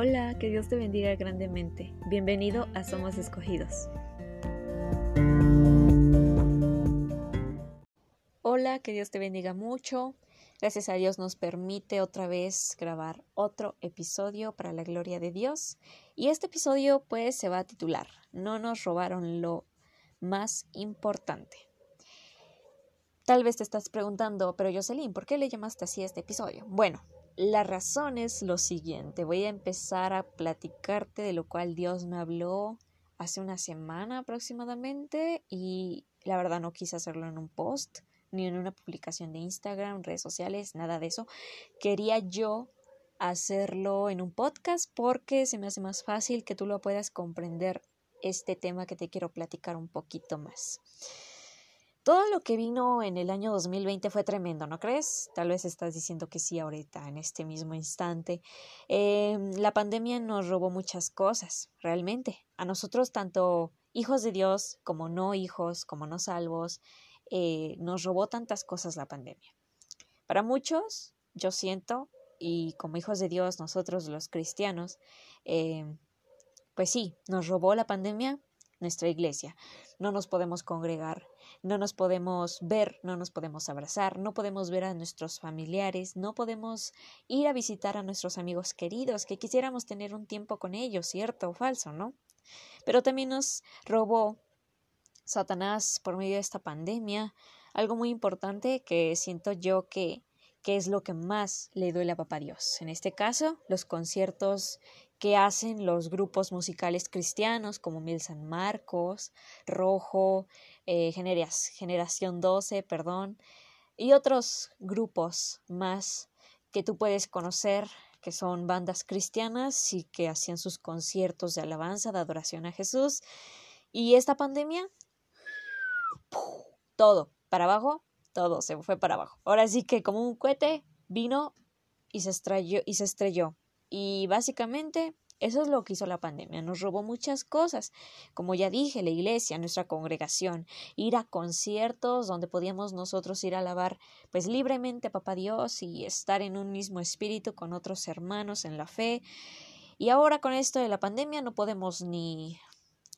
Hola, que Dios te bendiga grandemente. Bienvenido a Somos Escogidos. Hola, que Dios te bendiga mucho. Gracias a Dios nos permite otra vez grabar otro episodio para la gloria de Dios. Y este episodio pues se va a titular No nos robaron lo más importante. Tal vez te estás preguntando, pero Jocelyn, ¿por qué le llamaste así a este episodio? Bueno, la razón es lo siguiente. Voy a empezar a platicarte de lo cual Dios me habló hace una semana aproximadamente y la verdad no quise hacerlo en un post ni en una publicación de Instagram, redes sociales, nada de eso. Quería yo hacerlo en un podcast porque se me hace más fácil que tú lo puedas comprender este tema que te quiero platicar un poquito más. Todo lo que vino en el año 2020 fue tremendo, ¿no crees? Tal vez estás diciendo que sí ahorita, en este mismo instante. Em, la pandemia nos robó muchas cosas, realmente. A nosotros, tanto hijos de Dios como no hijos, como no salvos, eh, nos robó tantas cosas la pandemia. Para muchos, yo siento, y como hijos de Dios, nosotros los cristianos, em, pues sí, nos robó la pandemia nuestra iglesia. No nos podemos congregar, no nos podemos ver, no nos podemos abrazar, no podemos ver a nuestros familiares, no podemos ir a visitar a nuestros amigos queridos, que quisiéramos tener un tiempo con ellos, cierto o falso, ¿no? Pero también nos robó Satanás por medio de esta pandemia algo muy importante que siento yo que que es lo que más le duele a Papá Dios. En este caso, los conciertos que hacen los grupos musicales cristianos como Mil San Marcos, Rojo, eh, Generación 12, perdón, y otros grupos más que tú puedes conocer que son bandas cristianas y que hacían sus conciertos de alabanza, de adoración a Jesús. Y esta pandemia, todo para abajo, todo se fue para abajo. Ahora sí que como un cohete vino y se estrelló y se estrelló. Y básicamente eso es lo que hizo la pandemia. Nos robó muchas cosas. Como ya dije, la iglesia, nuestra congregación, ir a conciertos donde podíamos nosotros ir a alabar pues libremente a Papá Dios y estar en un mismo espíritu con otros hermanos en la fe. Y ahora con esto de la pandemia no podemos ni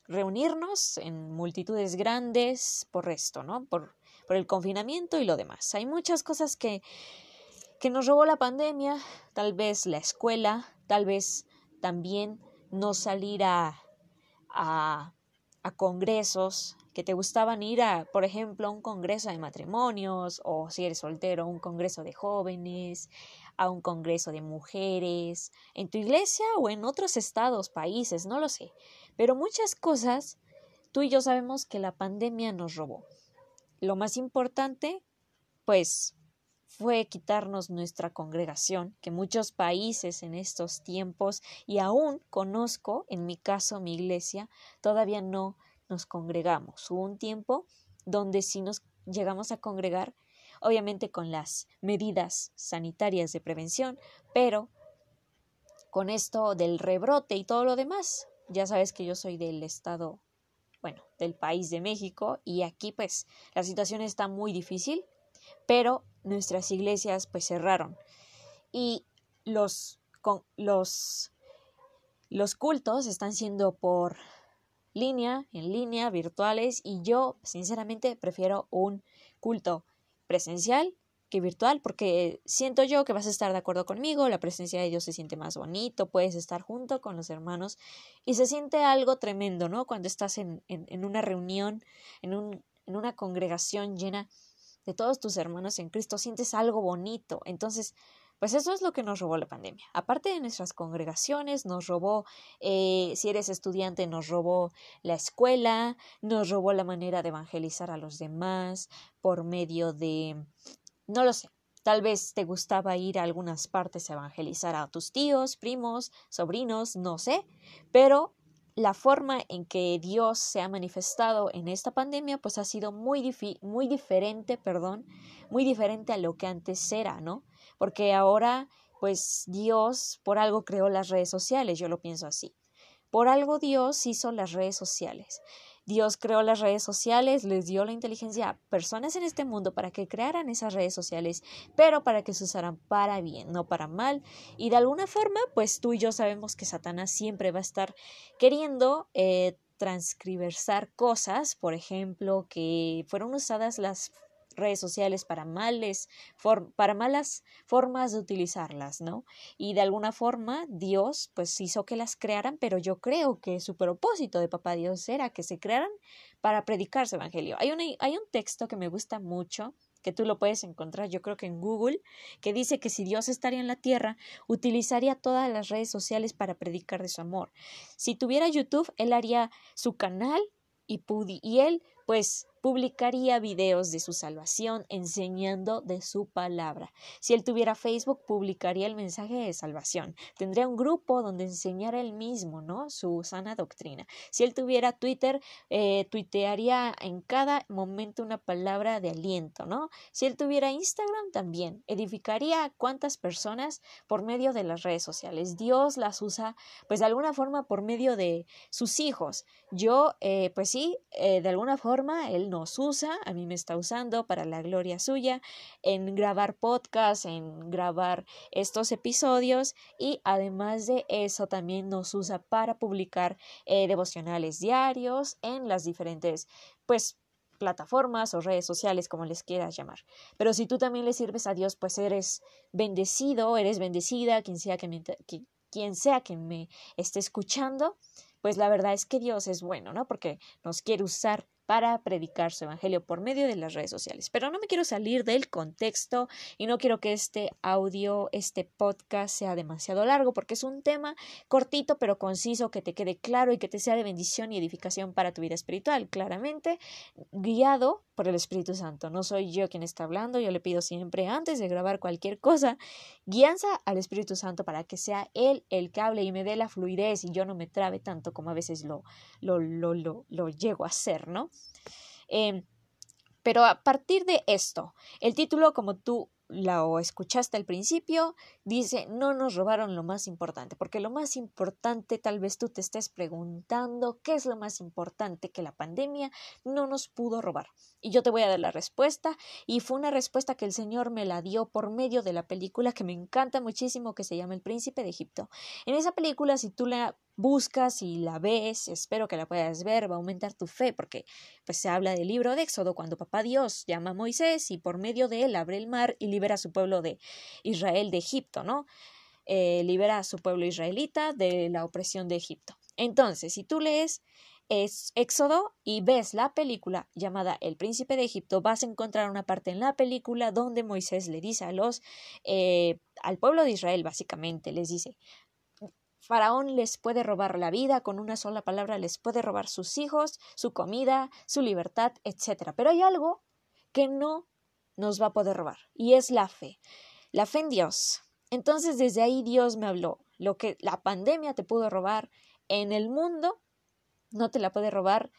reunirnos en multitudes grandes por esto, ¿no? Por, por el confinamiento y lo demás. Hay muchas cosas que que nos robó la pandemia, tal vez la escuela, tal vez también no salir a, a, a congresos que te gustaban ir a, por ejemplo, a un congreso de matrimonios o si eres soltero, a un congreso de jóvenes, a un congreso de mujeres, en tu iglesia o en otros estados, países, no lo sé. Pero muchas cosas tú y yo sabemos que la pandemia nos robó. Lo más importante, pues fue quitarnos nuestra congregación, que muchos países en estos tiempos, y aún conozco, en mi caso, mi iglesia, todavía no nos congregamos. Hubo un tiempo donde sí nos llegamos a congregar, obviamente con las medidas sanitarias de prevención, pero con esto del rebrote y todo lo demás, ya sabes que yo soy del estado, bueno, del país de México, y aquí pues la situación está muy difícil, pero nuestras iglesias pues cerraron y los, con, los, los cultos están siendo por línea, en línea, virtuales y yo sinceramente prefiero un culto presencial que virtual porque siento yo que vas a estar de acuerdo conmigo, la presencia de Dios se siente más bonito, puedes estar junto con los hermanos y se siente algo tremendo, ¿no? Cuando estás en, en, una reunión, en, un, en una congregación llena todos tus hermanos en Cristo, sientes algo bonito. Entonces, pues eso es lo que nos robó la pandemia. Aparte de nuestras congregaciones, nos robó, eh, si eres estudiante, nos robó la escuela, nos robó la manera de evangelizar a los demás por medio de, no lo sé, tal vez te gustaba ir a algunas partes a evangelizar a tus tíos, primos, sobrinos, no sé, pero la forma en que Dios se ha manifestado en esta pandemia pues ha sido muy, muy diferente, perdón, muy diferente a lo que antes era, ¿no? Porque ahora pues Dios por algo creó las redes sociales, yo lo pienso así. Por algo Dios hizo las redes sociales. Dios creó las redes sociales, les dio la inteligencia a personas en este mundo para que crearan esas redes sociales, pero para que se usaran para bien, no para mal. Y de alguna forma, pues tú y yo sabemos que Satanás siempre va a estar queriendo eh, transcriversar cosas, por ejemplo, que fueron usadas las redes sociales para males, para malas formas de utilizarlas, ¿no? Y de alguna forma Dios pues hizo que las crearan, pero yo creo que su propósito de papá Dios era que se crearan para predicar su evangelio. Hay, hay un texto que me gusta mucho que tú lo puedes encontrar yo creo que en Google, que dice que si Dios estaría en la tierra, utilizaría todas las redes sociales para predicar de su amor. Si tuviera YouTube, él haría su canal y, y él pues publicaría videos de su salvación enseñando de su palabra. Si él tuviera Facebook, publicaría el mensaje de salvación. Tendría un grupo donde enseñara él mismo, ¿no? Su sana doctrina. Si él tuviera Twitter, eh, tuitearía en cada momento una palabra de aliento, ¿no? Si él tuviera Instagram, también edificaría a cuántas personas por medio de las redes sociales. Dios las usa, pues de alguna forma por medio de sus hijos. Yo, eh, pues sí, eh, de alguna forma, él nos usa, a mí me está usando para la gloria suya, en grabar podcast, en grabar estos episodios y además de eso también nos usa para publicar eh, devocionales diarios en las diferentes, pues, plataformas o redes sociales, como les quieras llamar. Pero si tú también le sirves a Dios, pues eres bendecido, eres bendecida, quien sea que quien sea que me esté escuchando, pues la verdad es que Dios es bueno, ¿no? Porque nos quiere usar para predicar su evangelio por medio de las redes sociales. Pero no me quiero salir del contexto y no quiero que este audio, este podcast sea demasiado largo porque es un tema cortito pero conciso que te quede claro y que te sea de bendición y edificación para tu vida espiritual, claramente guiado por el Espíritu Santo. No soy yo quien está hablando, yo le pido siempre antes de grabar cualquier cosa, guianza al Espíritu Santo para que sea Él el que hable y me dé la fluidez y yo no me trabe tanto como a veces lo, lo, lo, lo, lo llego a hacer, ¿no? Em, pero a partir de esto, el título, como tú lo escuchaste al principio, dice, no nos robaron lo más importante, porque lo más importante tal vez tú te estés preguntando qué es lo más importante que la pandemia no nos pudo robar. Y yo te voy a dar la respuesta, y fue una respuesta que el Señor me la dio por medio de la película que me encanta muchísimo, que se llama El Príncipe de Egipto. En esa película, si tú la buscas y la ves, espero que la puedas ver, va a aumentar tu fe, porque pues se habla del libro de Éxodo, cuando papá Dios llama a Moisés y por medio de él abre el mar y libera a su pueblo de Israel de Egipto, ¿no? Eh, libera a su pueblo israelita de la opresión de Egipto. Entonces, si tú lees es Éxodo y ves la película llamada El Príncipe de Egipto, vas a encontrar una parte en la película donde Moisés le dice a los eh, al pueblo de Israel básicamente les dice Faraón les puede robar la vida, con una sola palabra les puede robar sus hijos, su comida, su libertad, etc. Pero hay algo que no nos va a poder robar, y es la fe. La fe en Dios. Entonces desde ahí Dios me habló. Lo que la pandemia te pudo robar en el mundo, no te la puede robar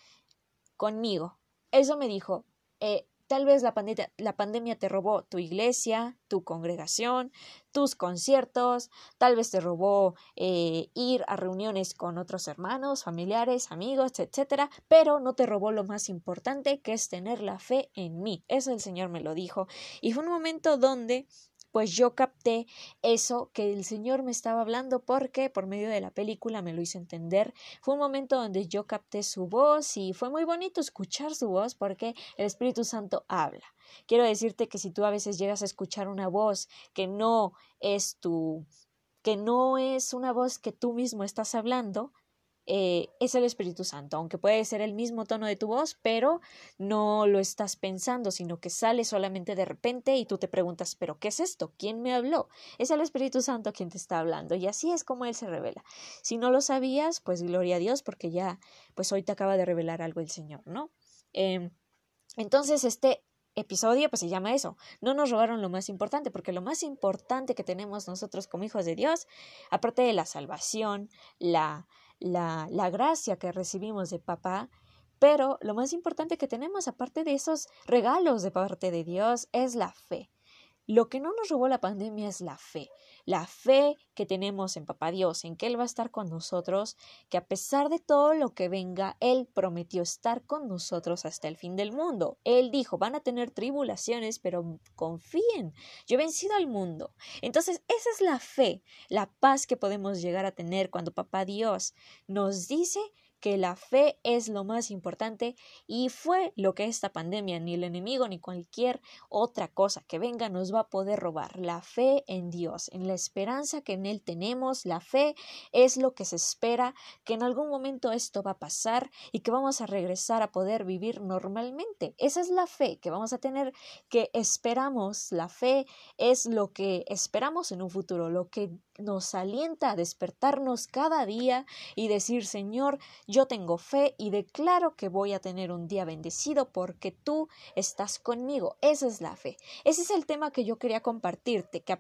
conmigo. Eso me dijo. Eh, Tal vez la pandemia, te robó tu iglesia, tu congregación, tus conciertos, tal vez te robó eh, ir a reuniones con otros hermanos, familiares, amigos, etcétera, pero no te robó lo más importante que es tener la fe en mí. Eso el Señor me lo dijo. Y fue un momento donde pues yo capté eso que el Señor me estaba hablando porque por medio de la película me lo hizo entender. Fue un momento donde yo capté su voz y fue muy bonito escuchar su voz porque el Espíritu Santo habla. Quiero decirte que si tú a veces llegas a escuchar una voz que no es tu que no es una voz que tú mismo estás hablando, eh, es el Espíritu Santo, aunque puede ser el mismo tono de tu voz, pero no lo estás pensando, sino que sale solamente de repente y tú te preguntas, pero ¿qué es esto? ¿Quién me habló? Es el Espíritu Santo quien te está hablando y así es como Él se revela. Si no lo sabías, pues gloria a Dios porque ya, pues hoy te acaba de revelar algo el Señor, ¿no? Em, entonces, este episodio pues se llama eso. No nos robaron lo más importante, porque lo más importante que tenemos nosotros como hijos de Dios, aparte de la salvación, la la, la gracia que recibimos de papá, pero lo más importante que tenemos, aparte de esos regalos de parte de Dios, es la fe. Lo que no nos robó la pandemia es la fe, la fe que tenemos en Papá Dios, en que Él va a estar con nosotros, que a pesar de todo lo que venga, Él prometió estar con nosotros hasta el fin del mundo. Él dijo, van a tener tribulaciones, pero confíen, yo he vencido al mundo. Entonces, esa es la fe, la paz que podemos llegar a tener cuando Papá Dios nos dice que la fe es lo más importante y fue lo que esta pandemia, ni el enemigo ni cualquier otra cosa que venga nos va a poder robar. La fe en Dios, en la esperanza que en Él tenemos, la fe es lo que se espera, que en algún momento esto va a pasar y que vamos a regresar a poder vivir normalmente. Esa es la fe que vamos a tener, que esperamos. La fe es lo que esperamos en un futuro, lo que nos alienta a despertarnos cada día y decir, Señor, yo tengo fe y declaro que voy a tener un día bendecido porque tú estás conmigo. Esa es la fe. Ese es el tema que yo quería compartirte, que a,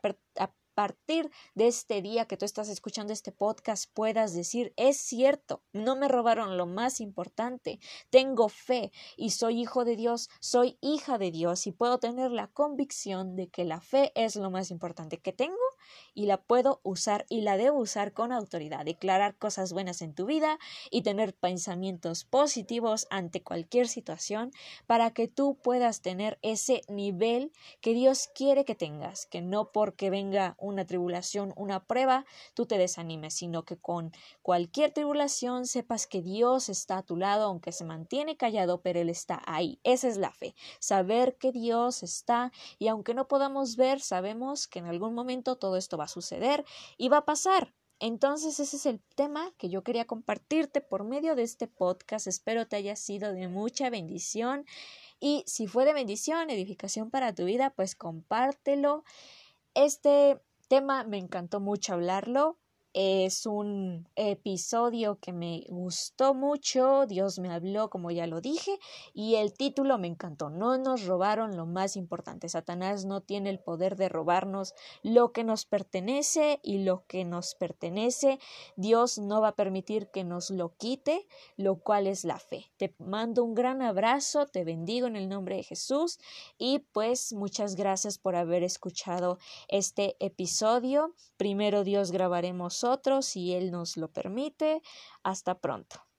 partir de este día que tú estás escuchando este podcast puedas decir, es cierto, no me robaron lo más importante, tengo fe y soy hijo de Dios, soy hija de Dios y puedo tener la convicción de que la fe es lo más importante que tengo y la puedo usar y la debo usar con autoridad, declarar cosas buenas en tu vida y tener pensamientos positivos ante cualquier situación para que tú puedas tener ese nivel que Dios quiere que tengas, que no porque venga una tribulación, una prueba, tú te desanimes, sino que con cualquier tribulación sepas que Dios está a tu lado, aunque se mantiene callado, pero Él está ahí. Esa es la fe, saber que Dios está y aunque no podamos ver, sabemos que en algún momento todo esto va a suceder y va a pasar. Entonces ese es el tema que yo quería compartirte por medio de este podcast. Espero te haya sido de mucha bendición y si fue de bendición, edificación para tu vida, pues compártelo. Este tema me encantó mucho hablarlo. Es un episodio que me gustó mucho, Dios me habló como ya lo dije, y el título me encantó. No nos robaron lo más importante. Satanás no tiene el poder de robarnos lo que nos pertenece y lo que nos pertenece. Dios no va a permitir que nos lo quite, lo cual es la fe. Te mando un gran abrazo, te bendigo en el nombre de Jesús y pues muchas gracias por haber escuchado este episodio. Primero Dios grabaremos si Él nos lo permite. Hasta pronto.